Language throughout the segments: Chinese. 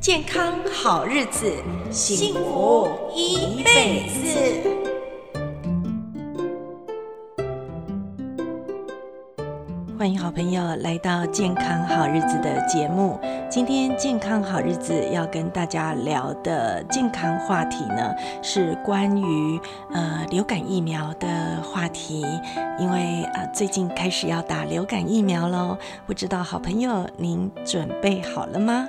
健康好日子，幸福一辈子。欢迎好朋友来到《健康好日子》的节目。今天《健康好日子》要跟大家聊的健康话题呢，是关于呃流感疫苗的话题。因为呃最近开始要打流感疫苗喽，不知道好朋友您准备好了吗？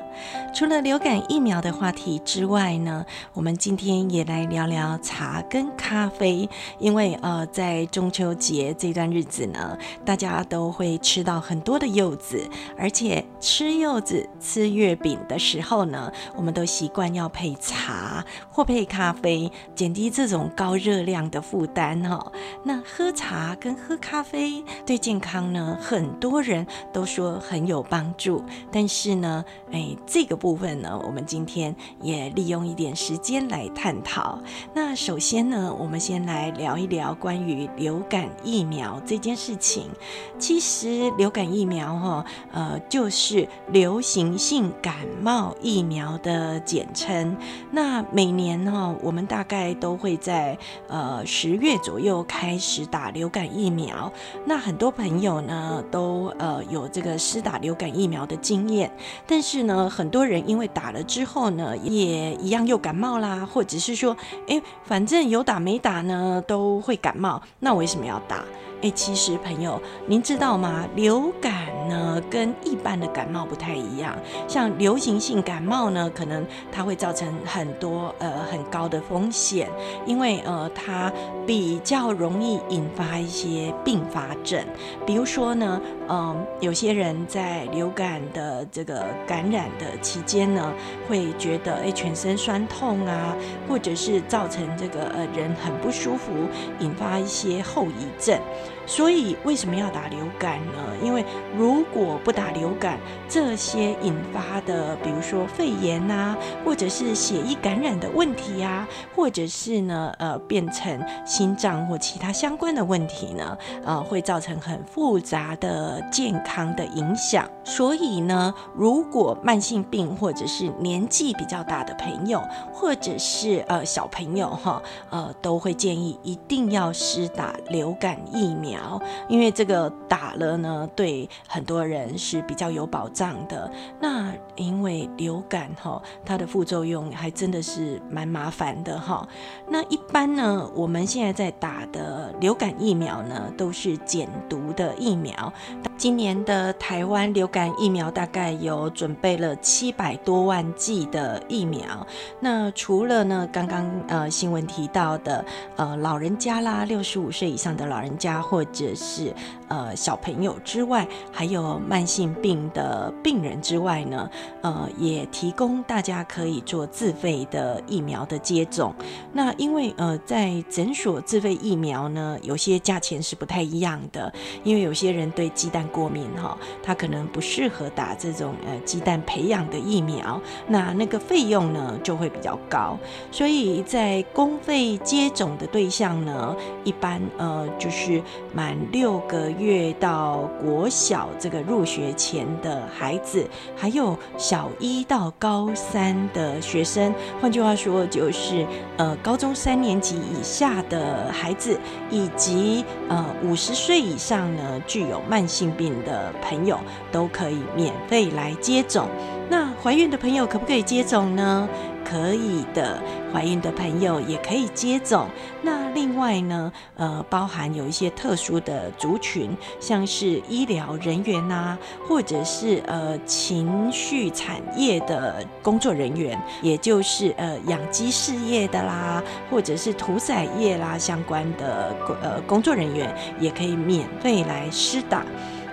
除了流感疫苗的话题之外呢，我们今天也来聊聊茶跟咖啡。因为呃在中秋节这段日子呢，大家都会吃到很多的柚子，而且吃柚子、吃月饼的时候呢，我们都习惯要配茶或配咖啡，减低这种高热量的负担哈。那喝茶跟喝咖啡对健康呢，很多人都说很有帮助，但是呢，哎，这个部分呢，我们今天也利用一点时间来探讨。那首先呢，我们先来聊一聊关于流感疫苗这件事情。其实。流感疫苗哈，呃，就是流行性感冒疫苗的简称。那每年哈，我们大概都会在呃十月左右开始打流感疫苗。那很多朋友呢，都呃有这个施打流感疫苗的经验，但是呢，很多人因为打了之后呢，也一样又感冒啦，或者是说，哎，反正有打没打呢，都会感冒，那为什么要打？哎，其实朋友，您知道吗？流感呢，跟一般的感冒不太一样。像流行性感冒呢，可能它会造成很多呃很高的风险，因为呃它比较容易引发一些并发症。比如说呢，嗯、有些人在流感的这个感染的期间呢，会觉得哎全身酸痛啊，或者是造成这个呃人很不舒服，引发一些后遗症。所以为什么要打流感呢？因为如果不打流感，这些引发的，比如说肺炎啊，或者是血液感染的问题啊，或者是呢，呃，变成心脏或其他相关的问题呢，呃，会造成很复杂的健康的影响。所以呢，如果慢性病或者是年纪比较大的朋友，或者是呃小朋友哈，呃，都会建议一定要施打流感疫苗。苗，因为这个打了呢，对很多人是比较有保障的。那因为流感哈，它的副作用还真的是蛮麻烦的哈。那一般呢，我们现在在打的流感疫苗呢，都是减毒的疫苗。今年的台湾流感疫苗大概有准备了七百多万剂的疫苗。那除了呢，刚刚呃新闻提到的呃老人家啦，六十五岁以上的老人家或或者是呃小朋友之外，还有慢性病的病人之外呢，呃，也提供大家可以做自费的疫苗的接种。那因为呃在诊所自费疫苗呢，有些价钱是不太一样的，因为有些人对鸡蛋过敏哈，他可能不适合打这种呃鸡蛋培养的疫苗，那那个费用呢就会比较高。所以在公费接种的对象呢，一般呃就是。满六个月到国小这个入学前的孩子，还有小一到高三的学生，换句话说就是呃高中三年级以下的孩子，以及呃五十岁以上呢具有慢性病的朋友，都可以免费来接种。那怀孕的朋友可不可以接种呢？可以的，怀孕的朋友也可以接种。那另外呢，呃，包含有一些特殊的族群，像是医疗人员呐、或者是呃情绪产业的工作人员，也就是呃养鸡事业的啦，或者是屠宰业啦相关的呃工作人员，也可以免费来施打。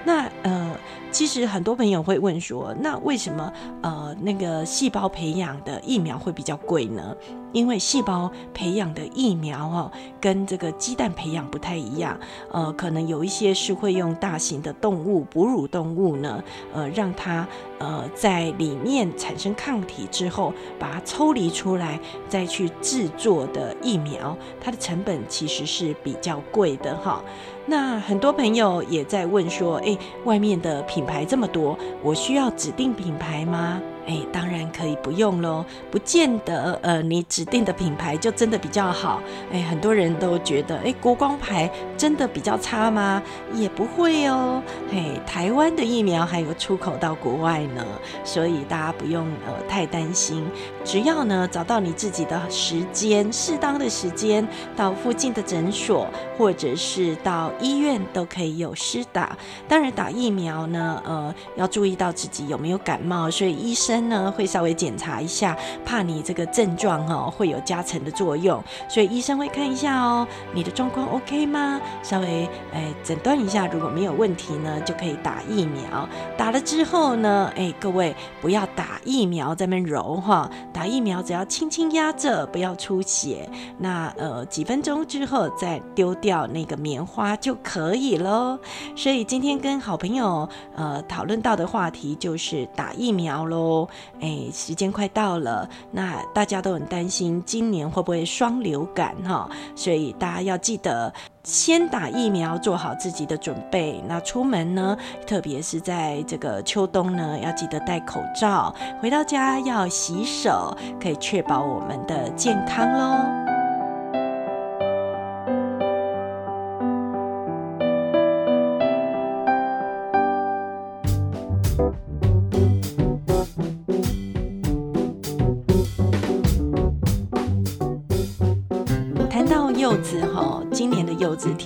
那呃。其实很多朋友会问说，那为什么呃那个细胞培养的疫苗会比较贵呢？因为细胞培养的疫苗哦，跟这个鸡蛋培养不太一样，呃，可能有一些是会用大型的动物哺乳动物呢，呃，让它呃在里面产生抗体之后，把它抽离出来，再去制作的疫苗，它的成本其实是比较贵的哈。那很多朋友也在问说，诶，外面的品牌这么多，我需要指定品牌吗？哎，当然可以不用喽，不见得呃，你指定的品牌就真的比较好。哎，很多人都觉得，哎，国光牌真的比较差吗？也不会哦。嘿，台湾的疫苗还有出口到国外呢，所以大家不用呃太担心。只要呢找到你自己的时间，适当的时间到附近的诊所或者是到医院都可以有施打。当然打疫苗呢，呃，要注意到自己有没有感冒，所以医生呢会稍微检查一下，怕你这个症状哦会有加成的作用，所以医生会看一下哦，你的状况 OK 吗？稍微哎诊断一下，如果没有问题呢，就可以打疫苗。打了之后呢，哎，各位不要打疫苗在那揉哈，打疫苗只要轻轻压着，不要出血。那呃几分钟之后再丢掉那个棉花就可以喽。所以今天跟好朋友呃讨论到的话题就是打疫苗喽。哎，时间快到了，那大家都很担心今年会不会双流感哈，所以大家要记得。先打疫苗，做好自己的准备。那出门呢，特别是在这个秋冬呢，要记得戴口罩。回到家要洗手，可以确保我们的健康喽。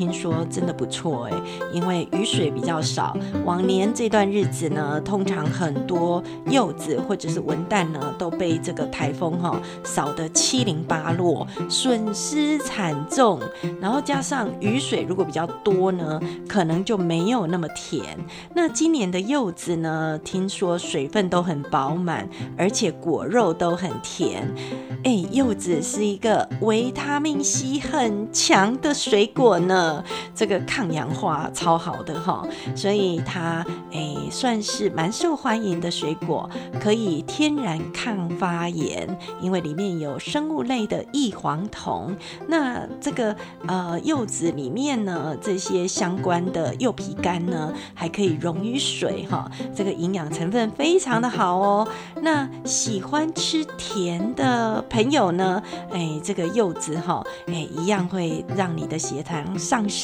听说真的不错哎，因为雨水比较少。往年这段日子呢，通常很多柚子或者是文旦呢都被这个台风哈扫得七零八落，损失惨重。然后加上雨水如果比较多呢，可能就没有那么甜。那今年的柚子呢，听说水分都很饱满，而且果肉都很甜。哎，柚子是一个维他命 C 很强的水果呢，这个抗氧化超好的哈，所以它诶算是蛮受欢迎的水果，可以天然抗发炎，因为里面有生物类的异黄酮。那这个呃柚子里面呢，这些相关的柚皮苷呢，还可以溶于水哈，这个营养成分非常的好哦。那喜欢吃甜的朋友呢，诶这个柚子哈，诶一。样会让你的血糖上升，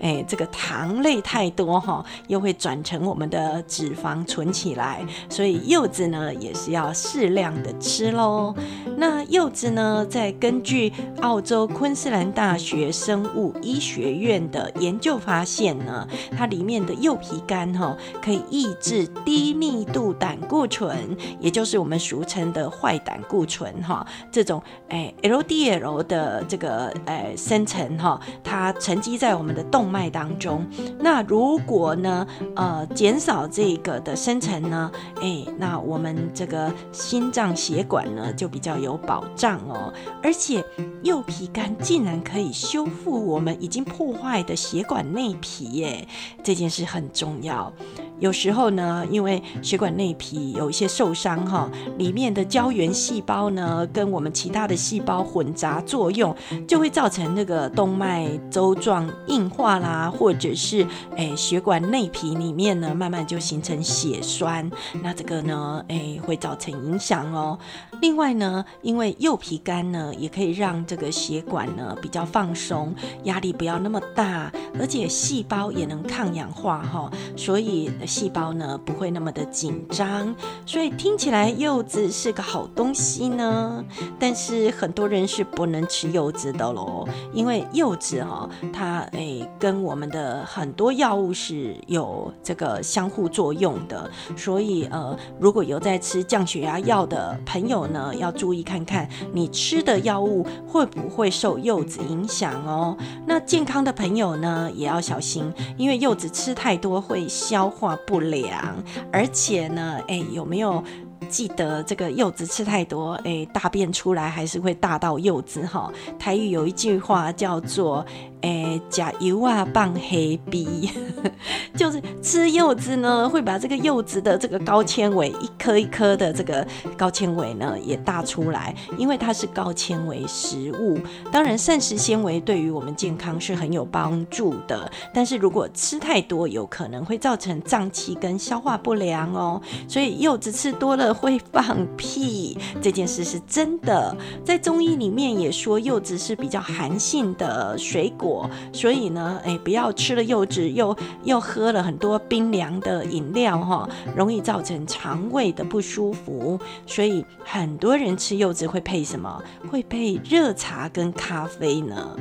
哎，这个糖类太多哈，又会转成我们的脂肪存起来，所以柚子呢也是要适量的吃喽。那柚子呢，在根据澳洲昆士兰大学生物医学院的研究发现呢，它里面的柚皮苷哈，可以抑制低密度胆固醇，也就是我们俗称的坏胆固醇哈，这种哎 LDL 的这个。呃，生成哈，它沉积在我们的动脉当中。那如果呢，呃，减少这个的生成呢，哎，那我们这个心脏血管呢就比较有保障哦。而且柚皮干竟然可以修复我们已经破坏的血管内皮耶，这件事很重要。有时候呢，因为血管内皮有一些受伤哈，里面的胶原细胞呢跟我们其他的细胞混杂作用，就会造成那个动脉粥状硬化啦，或者是诶血管内皮里面呢慢慢就形成血栓，那这个呢诶会造成影响哦。另外呢，因为柚皮苷呢也可以让这个血管呢比较放松，压力不要那么大，而且细胞也能抗氧化哈，所以。细胞呢不会那么的紧张，所以听起来柚子是个好东西呢。但是很多人是不能吃柚子的喽，因为柚子哈、哦，它诶跟我们的很多药物是有这个相互作用的，所以呃，如果有在吃降血压药的朋友呢，要注意看看你吃的药物会不会受柚子影响哦。那健康的朋友呢，也要小心，因为柚子吃太多会消化不良，而且呢，哎，有没有记得这个柚子吃太多，哎，大便出来还是会大到柚子哈。台语有一句话叫做。诶，加油啊，棒黑逼，就是吃柚子呢，会把这个柚子的这个高纤维一颗一颗的这个高纤维呢也大出来，因为它是高纤维食物。当然，膳食纤维对于我们健康是很有帮助的，但是如果吃太多，有可能会造成胀气跟消化不良哦。所以柚子吃多了会放屁，这件事是真的。在中医里面也说，柚子是比较寒性的水果，所以呢，哎，不要吃了柚子又又喝了很多冰凉的饮料哈，容易造成肠胃的不舒服。所以很多人吃柚子会配什么？会配热茶跟咖啡呢？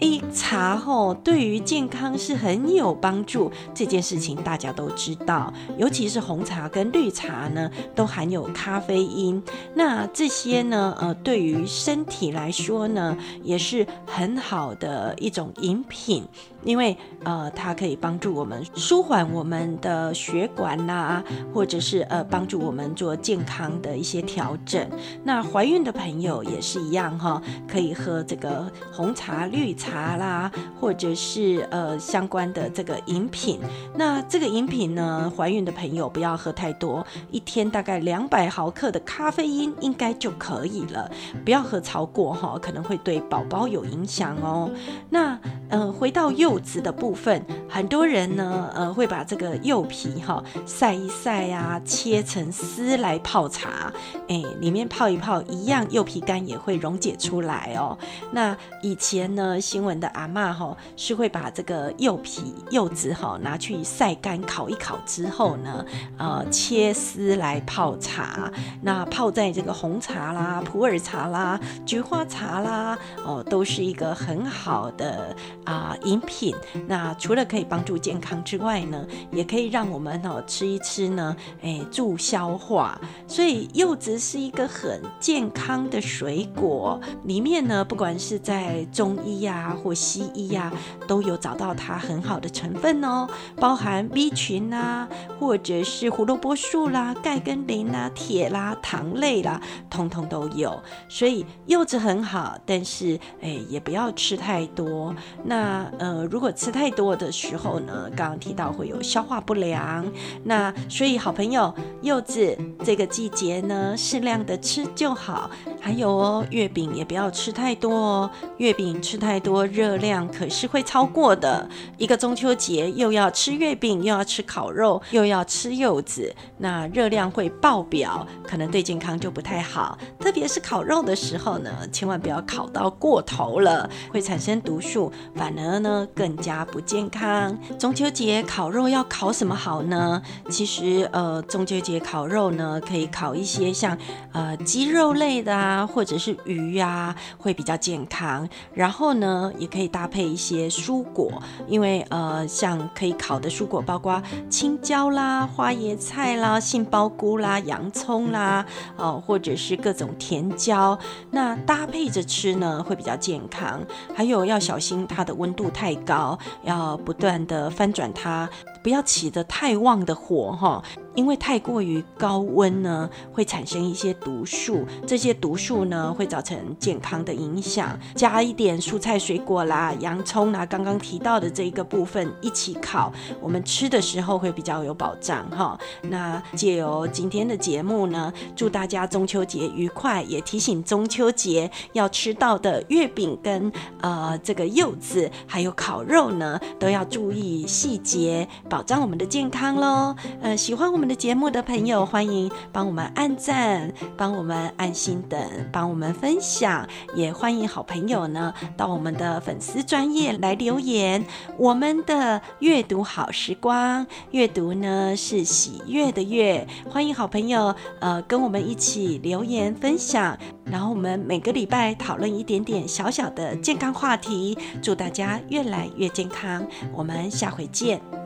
诶，茶吼对于健康是很有帮助，这件事情大家都知道。尤其是红茶跟绿茶呢，都含有咖啡因。那这些呢，呃，对于身体来说呢，也是很好的一种饮品。因为呃，它可以帮助我们舒缓我们的血管呐、或者是呃，帮助我们做健康的一些调整。那怀孕的朋友也是一样哈，可以喝这个红茶、绿茶茶啦，或者是呃相关的这个饮品。那这个饮品呢，怀孕的朋友不要喝太多，一天大概两百毫克的咖啡因应该就可以了，不要喝超过哈，可能会对宝宝有影响哦。那呃，回到柚。子的部分，很多人呢，呃，会把这个柚皮哈晒一晒啊，切成丝来泡茶，哎，里面泡一泡，一样柚皮干也会溶解出来哦。那以前呢，新闻的阿嬷哈是会把这个柚皮柚子哈拿去晒干，烤一烤之后呢，呃，切丝来泡茶。那泡在这个红茶啦、普洱茶啦、菊花茶啦，哦，都是一个很好的啊、饮品。那除了可以帮助健康之外呢，也可以让我们哦吃一吃呢，哎，助消化。所以柚子是一个很健康的水果，里面呢，不管是在中医呀、啊、或西医呀、都有找到它很好的成分哦，包含 B 群啊，或者是胡萝卜素啦、钙跟磷啦、铁啦、糖类啦，通通都有。所以柚子很好，但是哎，也不要吃太多。那呃。如果吃太多的时候呢，刚刚提到会有消化不良，那所以好朋友柚子这个季节呢，适量的吃就好。还有哦，月饼也不要吃太多哦，月饼吃太多热量可是会超过的。一个中秋节又要吃月饼，又要吃烤肉，又要吃柚子，那热量会爆表，可能对健康就不太好。特别是烤肉的时候呢，千万不要烤到过头了，会产生毒素，反而呢更。加不健康。中秋节烤肉要烤什么好呢？其实，呃，中秋节烤肉呢，可以烤一些像呃鸡肉类的啊，或者是鱼啊，会比较健康。然后呢，也可以搭配一些蔬果，因为呃，像可以烤的蔬果包括青椒啦、花椰菜啦、杏鲍菇啦、洋葱啦，哦、呃，或者是各种甜椒，那搭配着吃呢，会比较健康。还有要小心它的温度太高。要不断的翻转它，不要起得太旺的火哈。因为太过于高温呢，会产生一些毒素，这些毒素呢会造成健康的影响。加一点蔬菜水果啦、洋葱啦，刚刚提到的这一个部分一起烤，我们吃的时候会比较有保障哈。那借由今天的节目呢，祝大家中秋节愉快，也提醒中秋节要吃到的月饼跟呃这个柚子还有烤肉呢，都要注意细节，保障我们的健康喽。呃，喜欢我们。的节目的朋友，欢迎帮我们按赞，帮我们按心等，帮我们分享，也欢迎好朋友呢到我们的粉丝专页来留言。我们的阅读好时光，阅读呢是喜悦的悦，欢迎好朋友呃跟我们一起留言分享，然后我们每个礼拜讨论一点点小小的健康话题，祝大家越来越健康，我们下回见。